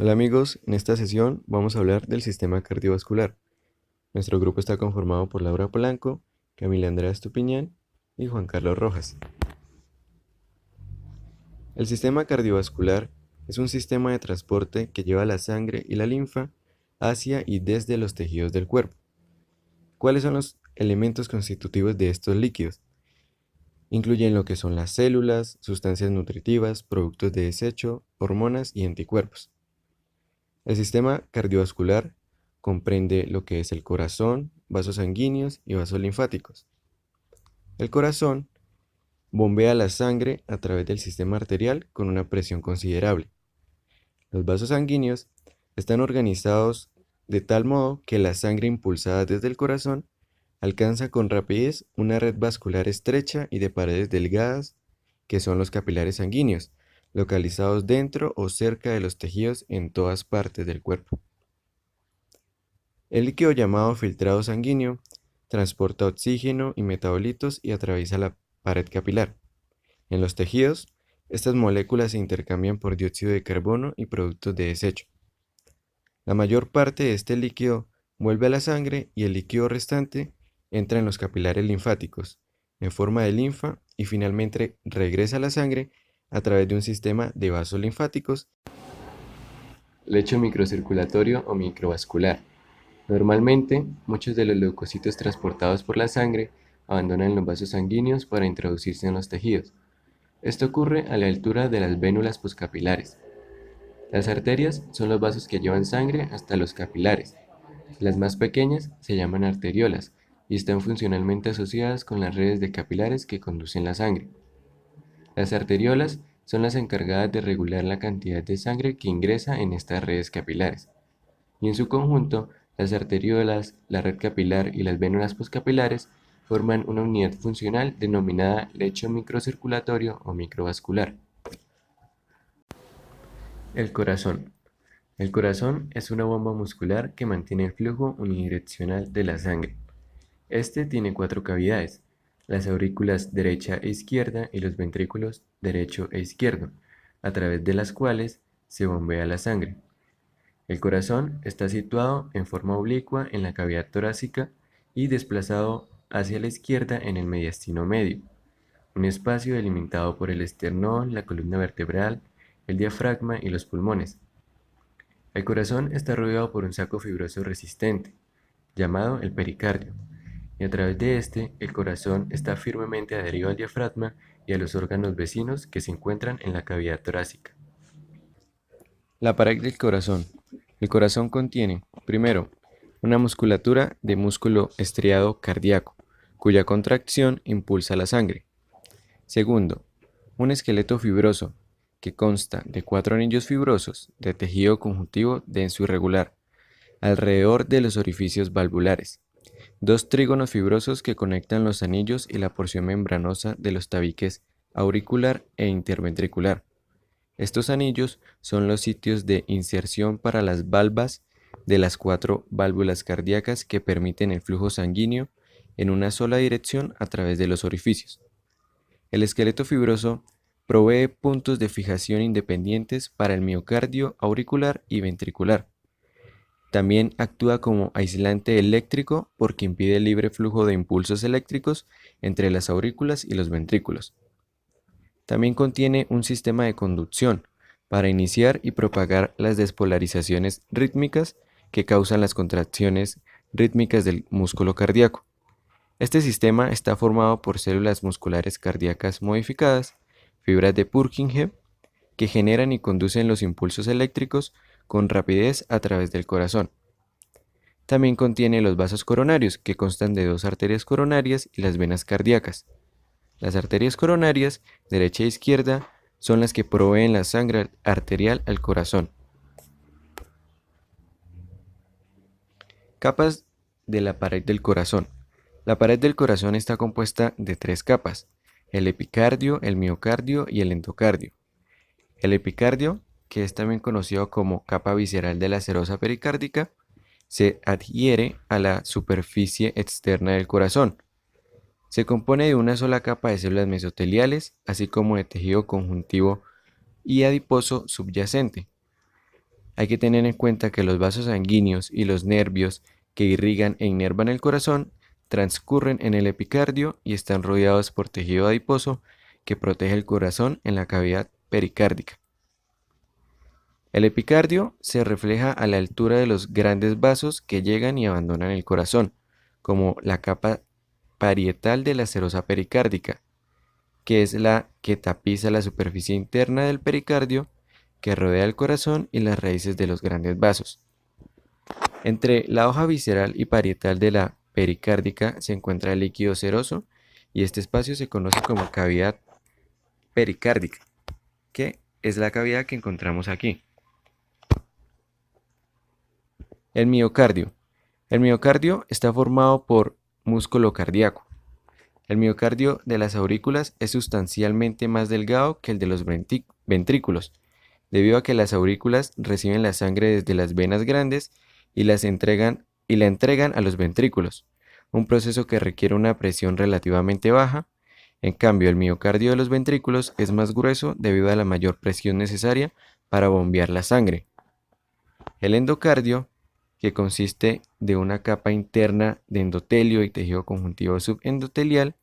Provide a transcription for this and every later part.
Hola amigos, en esta sesión vamos a hablar del sistema cardiovascular. Nuestro grupo está conformado por Laura Polanco, Camila Andrea Estupiñán y Juan Carlos Rojas. El sistema cardiovascular es un sistema de transporte que lleva la sangre y la linfa hacia y desde los tejidos del cuerpo. ¿Cuáles son los elementos constitutivos de estos líquidos? Incluyen lo que son las células, sustancias nutritivas, productos de desecho, hormonas y anticuerpos. El sistema cardiovascular comprende lo que es el corazón, vasos sanguíneos y vasos linfáticos. El corazón bombea la sangre a través del sistema arterial con una presión considerable. Los vasos sanguíneos están organizados de tal modo que la sangre impulsada desde el corazón alcanza con rapidez una red vascular estrecha y de paredes delgadas, que son los capilares sanguíneos, localizados dentro o cerca de los tejidos en todas partes del cuerpo. El líquido llamado filtrado sanguíneo transporta oxígeno y metabolitos y atraviesa la pared capilar. En los tejidos, estas moléculas se intercambian por dióxido de carbono y productos de desecho. La mayor parte de este líquido vuelve a la sangre y el líquido restante entra en los capilares linfáticos, en forma de linfa, y finalmente regresa a la sangre a través de un sistema de vasos linfáticos, lecho microcirculatorio o microvascular. Normalmente, muchos de los leucocitos transportados por la sangre abandonan los vasos sanguíneos para introducirse en los tejidos. Esto ocurre a la altura de las vénulas poscapilares. Las arterias son los vasos que llevan sangre hasta los capilares. Las más pequeñas se llaman arteriolas y están funcionalmente asociadas con las redes de capilares que conducen la sangre. Las arteriolas son las encargadas de regular la cantidad de sangre que ingresa en estas redes capilares. Y en su conjunto, las arteriolas, la red capilar y las vénulas poscapilares forman una unidad funcional denominada lecho microcirculatorio o microvascular. El corazón. El corazón es una bomba muscular que mantiene el flujo unidireccional de la sangre. Este tiene cuatro cavidades, las aurículas derecha e izquierda y los ventrículos derecho e izquierdo, a través de las cuales se bombea la sangre. El corazón está situado en forma oblicua en la cavidad torácica y desplazado hacia la izquierda en el mediastino medio, un espacio delimitado por el esternón, la columna vertebral, el diafragma y los pulmones. El corazón está rodeado por un saco fibroso resistente, llamado el pericardio, y a través de este el corazón está firmemente adherido al diafragma y a los órganos vecinos que se encuentran en la cavidad torácica. La pared del corazón. El corazón contiene, primero, una musculatura de músculo estriado cardíaco, cuya contracción impulsa la sangre. Segundo, un esqueleto fibroso, que consta de cuatro anillos fibrosos de tejido conjuntivo denso y regular, alrededor de los orificios valvulares dos trígonos fibrosos que conectan los anillos y la porción membranosa de los tabiques auricular e interventricular. Estos anillos son los sitios de inserción para las valvas de las cuatro válvulas cardíacas que permiten el flujo sanguíneo en una sola dirección a través de los orificios. El esqueleto fibroso provee puntos de fijación independientes para el miocardio auricular y ventricular también actúa como aislante eléctrico porque impide el libre flujo de impulsos eléctricos entre las aurículas y los ventrículos. También contiene un sistema de conducción para iniciar y propagar las despolarizaciones rítmicas que causan las contracciones rítmicas del músculo cardíaco. Este sistema está formado por células musculares cardíacas modificadas, fibras de Purkinje, que generan y conducen los impulsos eléctricos con rapidez a través del corazón. También contiene los vasos coronarios, que constan de dos arterias coronarias y las venas cardíacas. Las arterias coronarias, derecha e izquierda, son las que proveen la sangre arterial al corazón. Capas de la pared del corazón. La pared del corazón está compuesta de tres capas, el epicardio, el miocardio y el endocardio. El epicardio que es también conocido como capa visceral de la serosa pericárdica, se adhiere a la superficie externa del corazón. Se compone de una sola capa de células mesoteliales, así como de tejido conjuntivo y adiposo subyacente. hay que tener en cuenta que los vasos sanguíneos y los nervios que irrigan e inervan el corazón transcurren en el epicardio y están rodeados por tejido adiposo que protege el corazón en la cavidad pericárdica. El epicardio se refleja a la altura de los grandes vasos que llegan y abandonan el corazón, como la capa parietal de la serosa pericárdica, que es la que tapiza la superficie interna del pericardio que rodea el corazón y las raíces de los grandes vasos. Entre la hoja visceral y parietal de la pericárdica se encuentra el líquido seroso y este espacio se conoce como cavidad pericárdica, que es la cavidad que encontramos aquí. El miocardio. El miocardio está formado por músculo cardíaco. El miocardio de las aurículas es sustancialmente más delgado que el de los ventrículos, debido a que las aurículas reciben la sangre desde las venas grandes y, las entregan, y la entregan a los ventrículos, un proceso que requiere una presión relativamente baja. En cambio, el miocardio de los ventrículos es más grueso debido a la mayor presión necesaria para bombear la sangre. El endocardio, que consiste de una capa interna de endotelio y tejido conjuntivo subendotelial,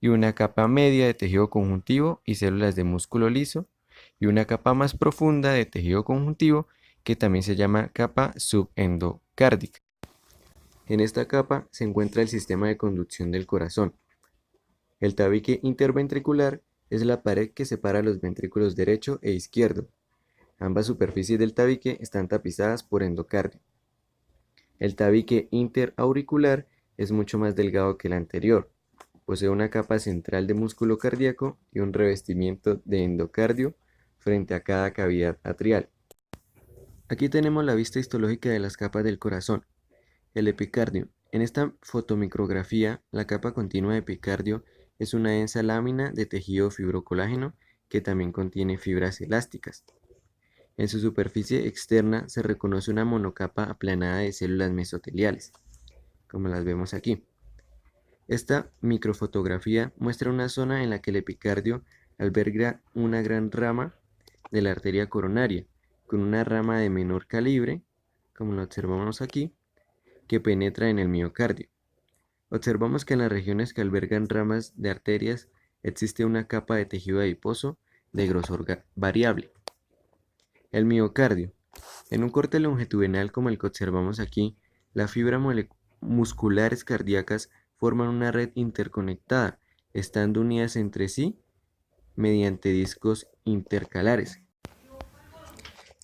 y una capa media de tejido conjuntivo y células de músculo liso, y una capa más profunda de tejido conjuntivo que también se llama capa subendocárdica. En esta capa se encuentra el sistema de conducción del corazón. El tabique interventricular es la pared que separa los ventrículos derecho e izquierdo. Ambas superficies del tabique están tapizadas por endocardio. El tabique interauricular es mucho más delgado que el anterior. Posee una capa central de músculo cardíaco y un revestimiento de endocardio frente a cada cavidad atrial. Aquí tenemos la vista histológica de las capas del corazón. El epicardio. En esta fotomicrografía, la capa continua de epicardio es una densa lámina de tejido fibrocolágeno que también contiene fibras elásticas. En su superficie externa se reconoce una monocapa aplanada de células mesoteliales, como las vemos aquí. Esta microfotografía muestra una zona en la que el epicardio alberga una gran rama de la arteria coronaria, con una rama de menor calibre, como lo observamos aquí, que penetra en el miocardio. Observamos que en las regiones que albergan ramas de arterias existe una capa de tejido adiposo de grosor variable. El miocardio. En un corte longitudinal como el que observamos aquí, las fibras musculares cardíacas forman una red interconectada, estando unidas entre sí mediante discos intercalares.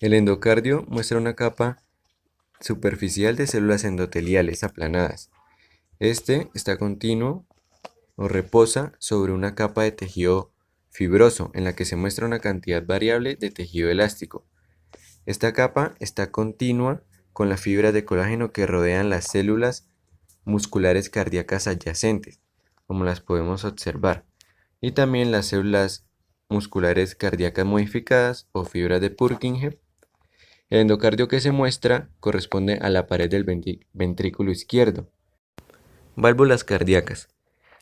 El endocardio muestra una capa superficial de células endoteliales aplanadas. Este está continuo o reposa sobre una capa de tejido fibroso en la que se muestra una cantidad variable de tejido elástico. Esta capa está continua con las fibras de colágeno que rodean las células musculares cardíacas adyacentes, como las podemos observar y también las células musculares cardíacas modificadas o fibras de Purkinje. El endocardio que se muestra corresponde a la pared del ventrículo izquierdo. Válvulas cardíacas.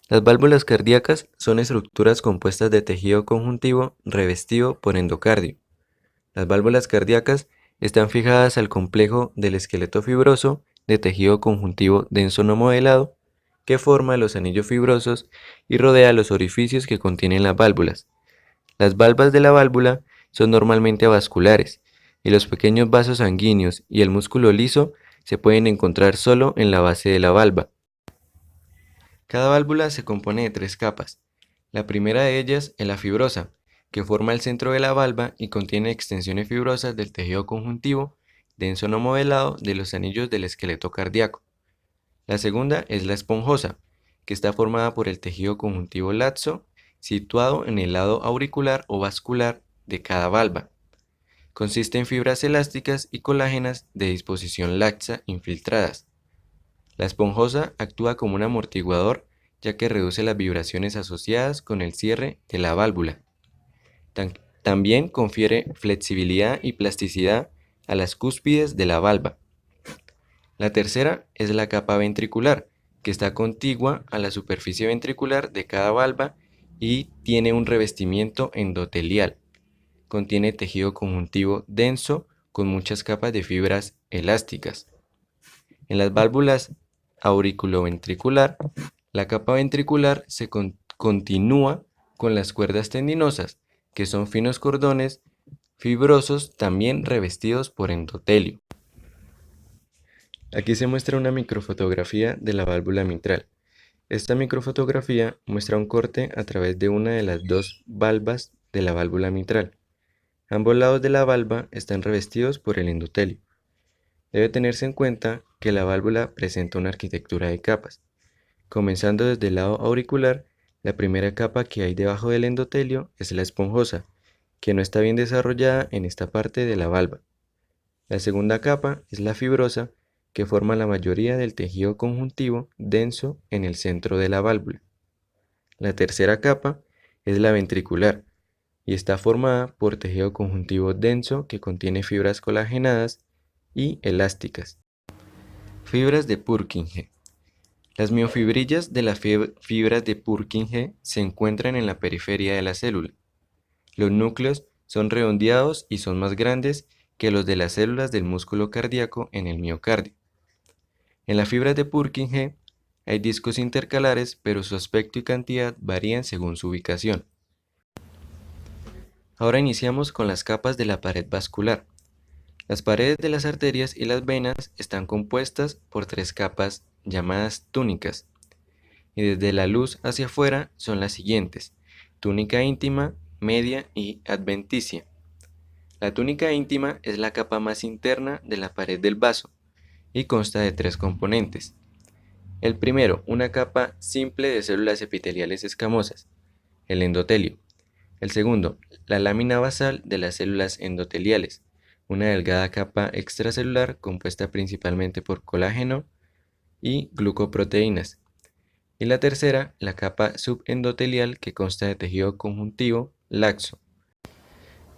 Las válvulas cardíacas son estructuras compuestas de tejido conjuntivo revestido por endocardio. Las válvulas cardíacas están fijadas al complejo del esqueleto fibroso de tejido conjuntivo denso no modelado que forma los anillos fibrosos y rodea los orificios que contienen las válvulas. Las valvas de la válvula son normalmente vasculares y los pequeños vasos sanguíneos y el músculo liso se pueden encontrar solo en la base de la valva. Cada válvula se compone de tres capas. La primera de ellas es la fibrosa, que forma el centro de la valva y contiene extensiones fibrosas del tejido conjuntivo denso no modelado de los anillos del esqueleto cardíaco. La segunda es la esponjosa, que está formada por el tejido conjuntivo laxo situado en el lado auricular o vascular de cada valva. Consiste en fibras elásticas y colágenas de disposición laxa infiltradas. La esponjosa actúa como un amortiguador ya que reduce las vibraciones asociadas con el cierre de la válvula. También confiere flexibilidad y plasticidad a las cúspides de la valva. La tercera es la capa ventricular, que está contigua a la superficie ventricular de cada valva y tiene un revestimiento endotelial. Contiene tejido conjuntivo denso con muchas capas de fibras elásticas. En las válvulas auriculoventricular, la capa ventricular se continúa con las cuerdas tendinosas, que son finos cordones fibrosos también revestidos por endotelio. Aquí se muestra una microfotografía de la válvula mitral. Esta microfotografía muestra un corte a través de una de las dos valvas de la válvula mitral. Ambos lados de la valva están revestidos por el endotelio. Debe tenerse en cuenta que la válvula presenta una arquitectura de capas. Comenzando desde el lado auricular, la primera capa que hay debajo del endotelio es la esponjosa, que no está bien desarrollada en esta parte de la valva. La segunda capa es la fibrosa, que forma la mayoría del tejido conjuntivo denso en el centro de la válvula. La tercera capa es la ventricular y está formada por tejido conjuntivo denso que contiene fibras colagenadas y elásticas. Fibras de Purkinje. Las miofibrillas de las fibras de Purkinje se encuentran en la periferia de la célula. Los núcleos son redondeados y son más grandes que los de las células del músculo cardíaco en el miocardio. En las fibras de Purkinje hay discos intercalares, pero su aspecto y cantidad varían según su ubicación. Ahora iniciamos con las capas de la pared vascular. Las paredes de las arterias y las venas están compuestas por tres capas llamadas túnicas, y desde la luz hacia afuera son las siguientes, túnica íntima, media y adventicia. La túnica íntima es la capa más interna de la pared del vaso, y consta de tres componentes. El primero, una capa simple de células epiteliales escamosas, el endotelio. El segundo, la lámina basal de las células endoteliales, una delgada capa extracelular compuesta principalmente por colágeno y glucoproteínas. Y la tercera, la capa subendotelial que consta de tejido conjuntivo laxo.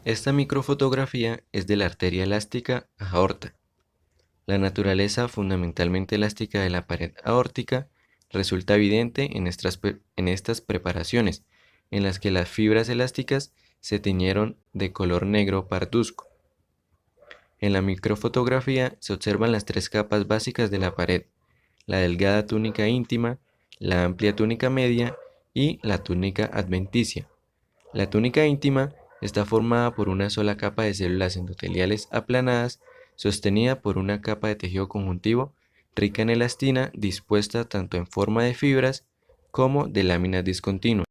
Esta microfotografía es de la arteria elástica aorta. La naturaleza fundamentalmente elástica de la pared aórtica resulta evidente en estas, en estas preparaciones, en las que las fibras elásticas se teñieron de color negro parduzco. En la microfotografía se observan las tres capas básicas de la pared, la delgada túnica íntima, la amplia túnica media y la túnica adventicia. La túnica íntima está formada por una sola capa de células endoteliales aplanadas sostenida por una capa de tejido conjuntivo rica en elastina dispuesta tanto en forma de fibras como de láminas discontinuas.